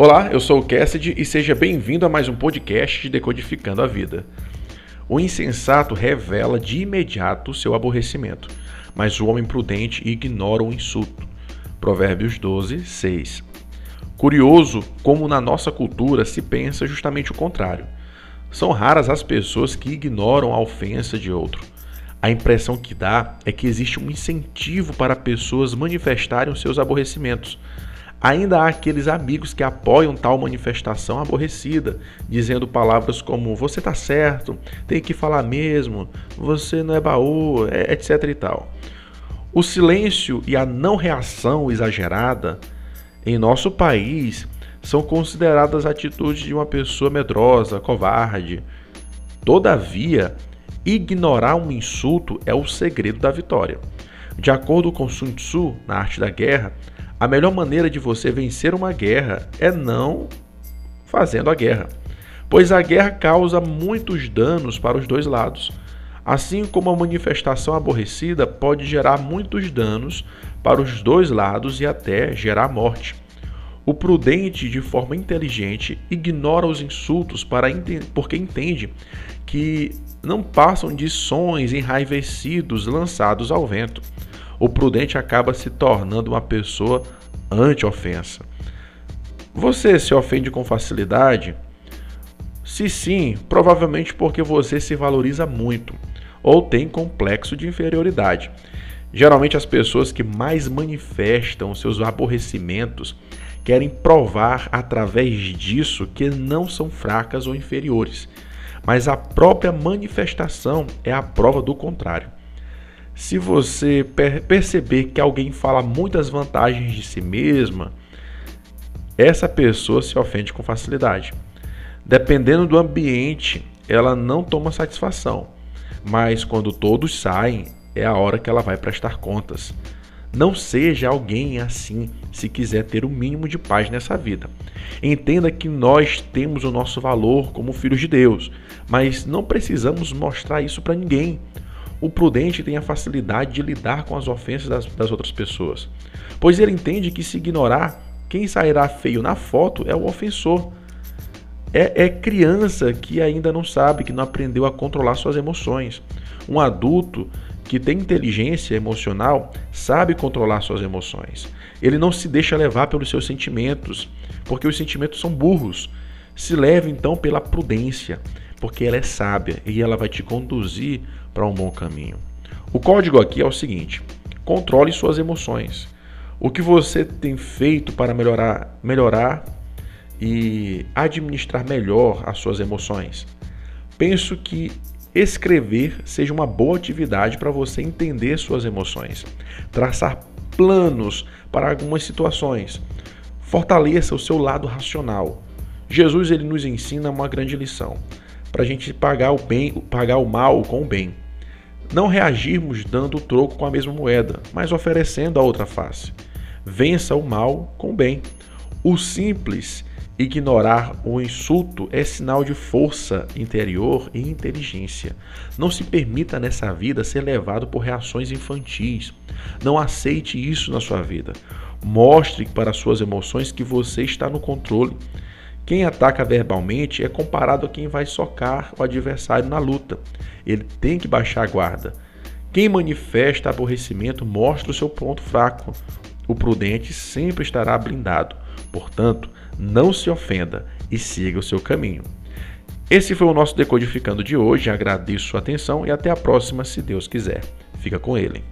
Olá, eu sou o Cassidy e seja bem-vindo a mais um podcast de Decodificando a Vida. O insensato revela de imediato seu aborrecimento, mas o homem prudente ignora o insulto. Provérbios 12, 6. Curioso como na nossa cultura se pensa justamente o contrário. São raras as pessoas que ignoram a ofensa de outro. A impressão que dá é que existe um incentivo para pessoas manifestarem os seus aborrecimentos Ainda há aqueles amigos que apoiam tal manifestação aborrecida, dizendo palavras como você está certo, tem que falar mesmo, você não é baú, etc e tal. O silêncio e a não reação exagerada em nosso país são consideradas atitudes de uma pessoa medrosa, covarde. Todavia, ignorar um insulto é o segredo da vitória. De acordo com Sun Tzu, na arte da guerra, a melhor maneira de você vencer uma guerra é não fazendo a guerra, pois a guerra causa muitos danos para os dois lados. Assim como a manifestação aborrecida pode gerar muitos danos para os dois lados e até gerar morte. O prudente, de forma inteligente, ignora os insultos para porque entende que não passam de sons enraivecidos lançados ao vento o prudente acaba se tornando uma pessoa anti-ofensa. Você se ofende com facilidade? Se sim, provavelmente porque você se valoriza muito ou tem complexo de inferioridade. Geralmente, as pessoas que mais manifestam seus aborrecimentos querem provar através disso que não são fracas ou inferiores, mas a própria manifestação é a prova do contrário. Se você per perceber que alguém fala muitas vantagens de si mesma, essa pessoa se ofende com facilidade. Dependendo do ambiente, ela não toma satisfação, mas quando todos saem, é a hora que ela vai prestar contas. Não seja alguém assim se quiser ter o mínimo de paz nessa vida. Entenda que nós temos o nosso valor como filhos de Deus, mas não precisamos mostrar isso para ninguém. O prudente tem a facilidade de lidar com as ofensas das, das outras pessoas, pois ele entende que se ignorar, quem sairá feio na foto é o ofensor. É, é, criança que ainda não sabe, que não aprendeu a controlar suas emoções. Um adulto que tem inteligência emocional sabe controlar suas emoções. Ele não se deixa levar pelos seus sentimentos, porque os sentimentos são burros. Se leve então pela prudência porque ela é sábia e ela vai te conduzir para um bom caminho. O código aqui é o seguinte: controle suas emoções. O que você tem feito para melhorar, melhorar e administrar melhor as suas emoções? Penso que escrever seja uma boa atividade para você entender suas emoções, traçar planos para algumas situações. Fortaleça o seu lado racional. Jesus ele nos ensina uma grande lição para a gente pagar o bem, pagar o mal com o bem. Não reagirmos dando o troco com a mesma moeda, mas oferecendo a outra face. Vença o mal com o bem. O simples ignorar o insulto é sinal de força interior e inteligência. Não se permita nessa vida ser levado por reações infantis. Não aceite isso na sua vida. Mostre para suas emoções que você está no controle quem ataca verbalmente é comparado a quem vai socar o adversário na luta. Ele tem que baixar a guarda. Quem manifesta aborrecimento mostra o seu ponto fraco. O prudente sempre estará blindado. Portanto, não se ofenda e siga o seu caminho. Esse foi o nosso Decodificando de hoje. Agradeço sua atenção e até a próxima, se Deus quiser. Fica com ele.